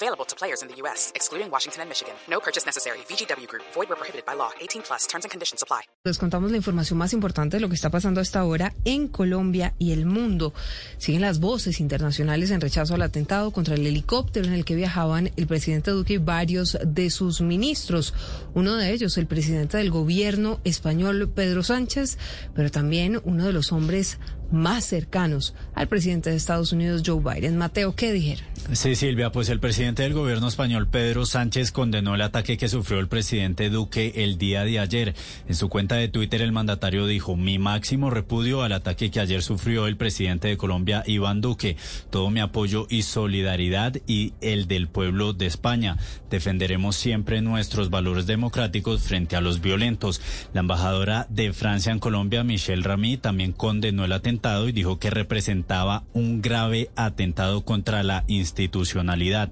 Available to players in the U.S., excluding Washington and Michigan. No purchase necessary. VGW Group. Void where prohibited by law. 18 plus. Terms and conditions apply. Les contamos la información más importante de lo que está pasando hasta ahora en Colombia y el mundo. Siguen las voces internacionales en rechazo al atentado contra el helicóptero en el que viajaban el presidente Duque y varios de sus ministros. Uno de ellos, el presidente del gobierno español, Pedro Sánchez, pero también uno de los hombres más cercanos al presidente de Estados Unidos, Joe Biden. Mateo, ¿qué dijeron? Sí, Silvia, pues el presidente del gobierno español, Pedro Sánchez, condenó el ataque que sufrió el presidente Duque el día de ayer. En su cuenta de Twitter, el mandatario dijo, mi máximo repudio al ataque que ayer sufrió el presidente de Colombia, Iván Duque. Todo mi apoyo y solidaridad y el del pueblo de España. Defenderemos siempre nuestros valores democráticos frente a los violentos. La embajadora de Francia en Colombia, Michelle Ramy, también condenó el atentado y dijo que representaba un grave atentado contra la institucionalidad.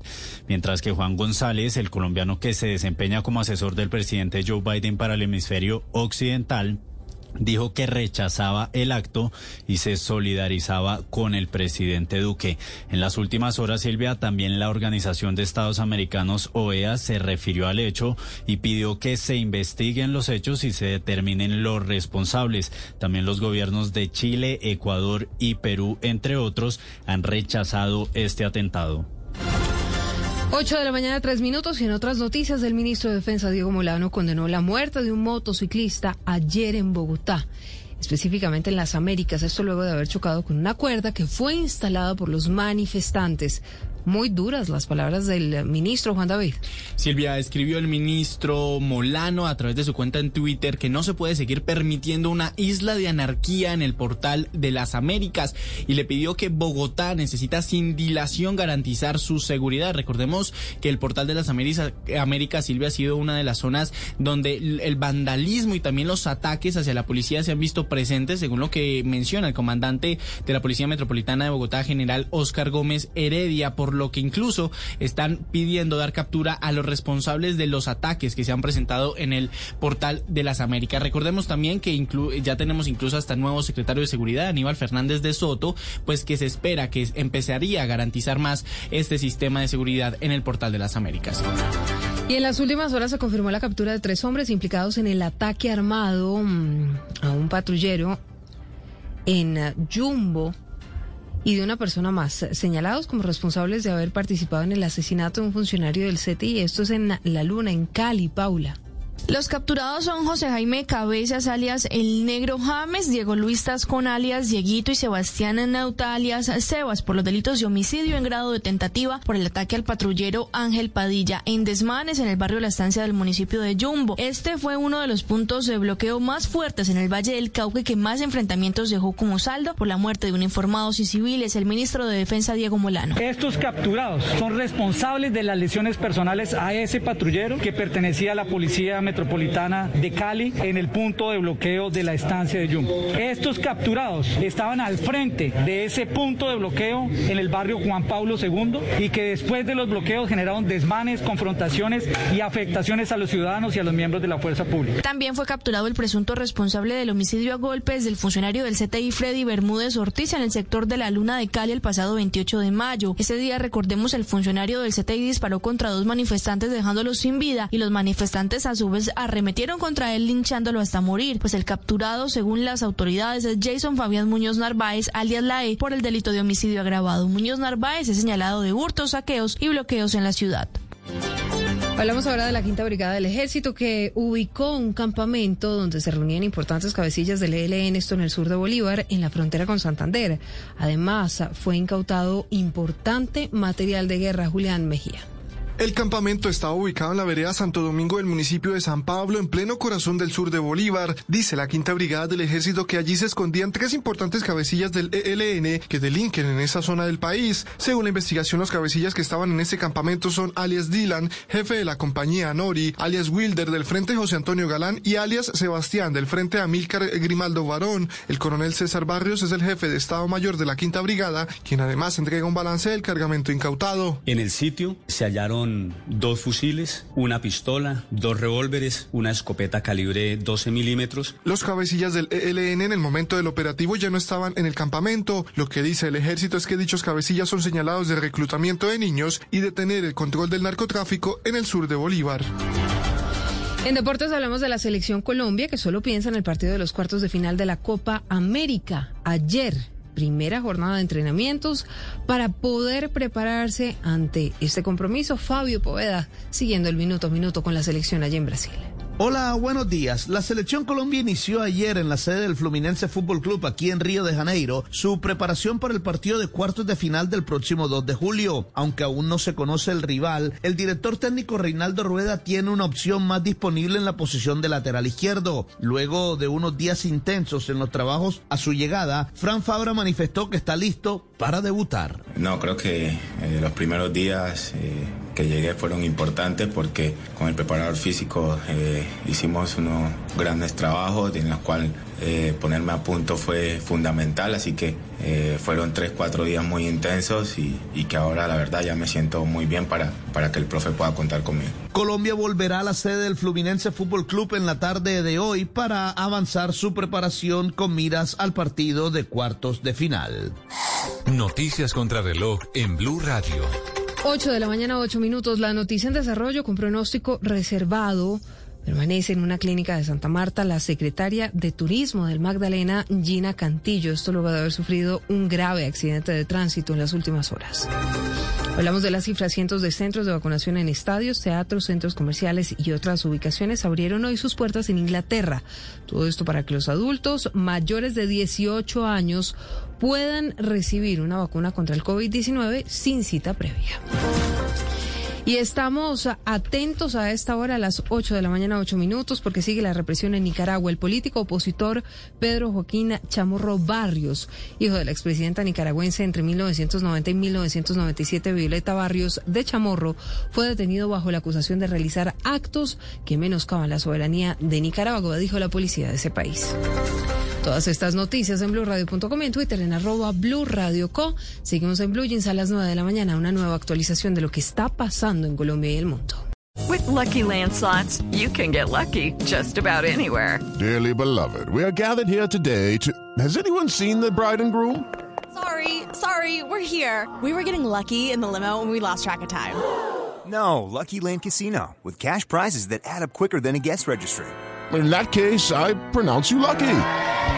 Mientras que Juan González, el colombiano que se desempeña como asesor del presidente Joe Biden para el hemisferio occidental, dijo que rechazaba el acto y se solidarizaba con el presidente Duque. En las últimas horas, Silvia, también la Organización de Estados Americanos, OEA, se refirió al hecho y pidió que se investiguen los hechos y se determinen los responsables. También los gobiernos de Chile, Ecuador y Perú, entre otros, han rechazado este atentado. 8 de la mañana, tres minutos. Y en otras noticias, el ministro de Defensa, Diego Molano, condenó la muerte de un motociclista ayer en Bogotá, específicamente en las Américas. Esto luego de haber chocado con una cuerda que fue instalada por los manifestantes muy duras las palabras del ministro Juan David. Silvia, escribió el ministro Molano a través de su cuenta en Twitter que no se puede seguir permitiendo una isla de anarquía en el portal de las Américas y le pidió que Bogotá necesita sin dilación garantizar su seguridad. Recordemos que el portal de las Américas, Silvia, ha sido una de las zonas donde el vandalismo y también los ataques hacia la policía se han visto presentes, según lo que menciona el comandante de la Policía Metropolitana de Bogotá, general Oscar Gómez Heredia, por lo que incluso están pidiendo dar captura a los responsables de los ataques que se han presentado en el portal de las Américas. Recordemos también que ya tenemos incluso hasta nuevo secretario de Seguridad, Aníbal Fernández de Soto, pues que se espera que empezaría a garantizar más este sistema de seguridad en el portal de las Américas. Y en las últimas horas se confirmó la captura de tres hombres implicados en el ataque armado mm, a un patrullero en Jumbo y de una persona más, señalados como responsables de haber participado en el asesinato de un funcionario del CTI. Esto es en La Luna, en Cali, Paula. Los capturados son José Jaime Cabezas, alias El Negro James, Diego Luis Tascon, alias Dieguito y Sebastián Nauta, alias Sebas, por los delitos de homicidio en grado de tentativa por el ataque al patrullero Ángel Padilla en Desmanes, en el barrio La Estancia del municipio de Yumbo. Este fue uno de los puntos de bloqueo más fuertes en el Valle del Cauca que más enfrentamientos dejó como saldo por la muerte de uniformados y civiles. El ministro de Defensa, Diego Molano. Estos capturados son responsables de las lesiones personales a ese patrullero que pertenecía a la policía Metropolitana de Cali en el punto de bloqueo de la estancia de Yumbo. Estos capturados estaban al frente de ese punto de bloqueo en el barrio Juan Pablo II y que después de los bloqueos generaron desmanes, confrontaciones y afectaciones a los ciudadanos y a los miembros de la fuerza pública. También fue capturado el presunto responsable del homicidio a golpes del funcionario del CTI Freddy Bermúdez Ortiz en el sector de la Luna de Cali el pasado 28 de mayo. Ese día, recordemos, el funcionario del CTI disparó contra dos manifestantes dejándolos sin vida y los manifestantes a su vez arremetieron contra él linchándolo hasta morir, pues el capturado, según las autoridades, es Jason Fabián Muñoz Narváez, alias Lae, por el delito de homicidio agravado. Muñoz Narváez es señalado de hurtos, saqueos y bloqueos en la ciudad. Hablamos ahora de la Quinta Brigada del Ejército que ubicó un campamento donde se reunían importantes cabecillas del ELN, esto en el sur de Bolívar, en la frontera con Santander. Además, fue incautado importante material de guerra. Julián Mejía. El campamento estaba ubicado en la vereda Santo Domingo del municipio de San Pablo, en pleno corazón del sur de Bolívar. Dice la quinta brigada del ejército que allí se escondían tres importantes cabecillas del ELN que delinquen en esa zona del país. Según la investigación, los cabecillas que estaban en ese campamento son alias Dylan, jefe de la compañía Nori, alias Wilder del frente José Antonio Galán y alias Sebastián del frente Amílcar Grimaldo Varón. El coronel César Barrios es el jefe de Estado Mayor de la quinta brigada, quien además entrega un balance del cargamento incautado. En el sitio se hallaron dos fusiles, una pistola, dos revólveres, una escopeta calibre 12 milímetros. Los cabecillas del ELN en el momento del operativo ya no estaban en el campamento. Lo que dice el ejército es que dichos cabecillas son señalados de reclutamiento de niños y de tener el control del narcotráfico en el sur de Bolívar. En deportes hablamos de la selección Colombia que solo piensa en el partido de los cuartos de final de la Copa América. Ayer primera jornada de entrenamientos para poder prepararse ante este compromiso. Fabio Poveda siguiendo el minuto a minuto con la selección allí en Brasil. Hola, buenos días. La selección Colombia inició ayer en la sede del Fluminense Fútbol Club aquí en Río de Janeiro su preparación para el partido de cuartos de final del próximo 2 de julio. Aunque aún no se conoce el rival, el director técnico Reinaldo Rueda tiene una opción más disponible en la posición de lateral izquierdo. Luego de unos días intensos en los trabajos a su llegada, Fran Fabra manifestó que está listo para debutar. No, creo que eh, los primeros días eh, que llegué fueron importantes porque con el preparador físico eh, hicimos unos grandes trabajos en los cuales ponerme a punto fue fundamental, así que fueron tres, cuatro días muy intensos y, y, que ahora la verdad ya me siento muy bien para, para que el profe pueda contar conmigo. Colombia volverá a la sede del Fluminense Fútbol Club en la tarde de hoy para avanzar su preparación con miras al partido de cuartos de final. Noticias contra reloj en Blue Radio. 8 de la mañana, 8 minutos. La noticia en desarrollo con pronóstico reservado. Permanece en una clínica de Santa Marta la secretaria de Turismo del Magdalena, Gina Cantillo. Esto luego de haber sufrido un grave accidente de tránsito en las últimas horas. Hablamos de las cifras. Cientos de centros de vacunación en estadios, teatros, centros comerciales y otras ubicaciones abrieron hoy sus puertas en Inglaterra. Todo esto para que los adultos mayores de 18 años puedan recibir una vacuna contra el COVID-19 sin cita previa. Y estamos atentos a esta hora, a las 8 de la mañana, 8 minutos, porque sigue la represión en Nicaragua. El político opositor Pedro Joaquín Chamorro Barrios, hijo de la expresidenta nicaragüense entre 1990 y 1997, Violeta Barrios de Chamorro, fue detenido bajo la acusación de realizar actos que menoscaban la soberanía de Nicaragua, dijo la policía de ese país. Todas estas noticias en blurradio.com y en Twitter en arroba blurradioco. Seguimos en Blue Jeans a las 9 de la mañana, una nueva actualización de lo que está pasando en Colombia y el mundo. With lucky landslots, you can get lucky just about anywhere. Dearly beloved, we are gathered here today to. Has anyone seen the bride and groom? Sorry, sorry, we're here. We were getting lucky in the limo and we lost track of time. No, Lucky Land Casino, with cash prizes that add up quicker than a guest registry. In that case, I pronounce you lucky.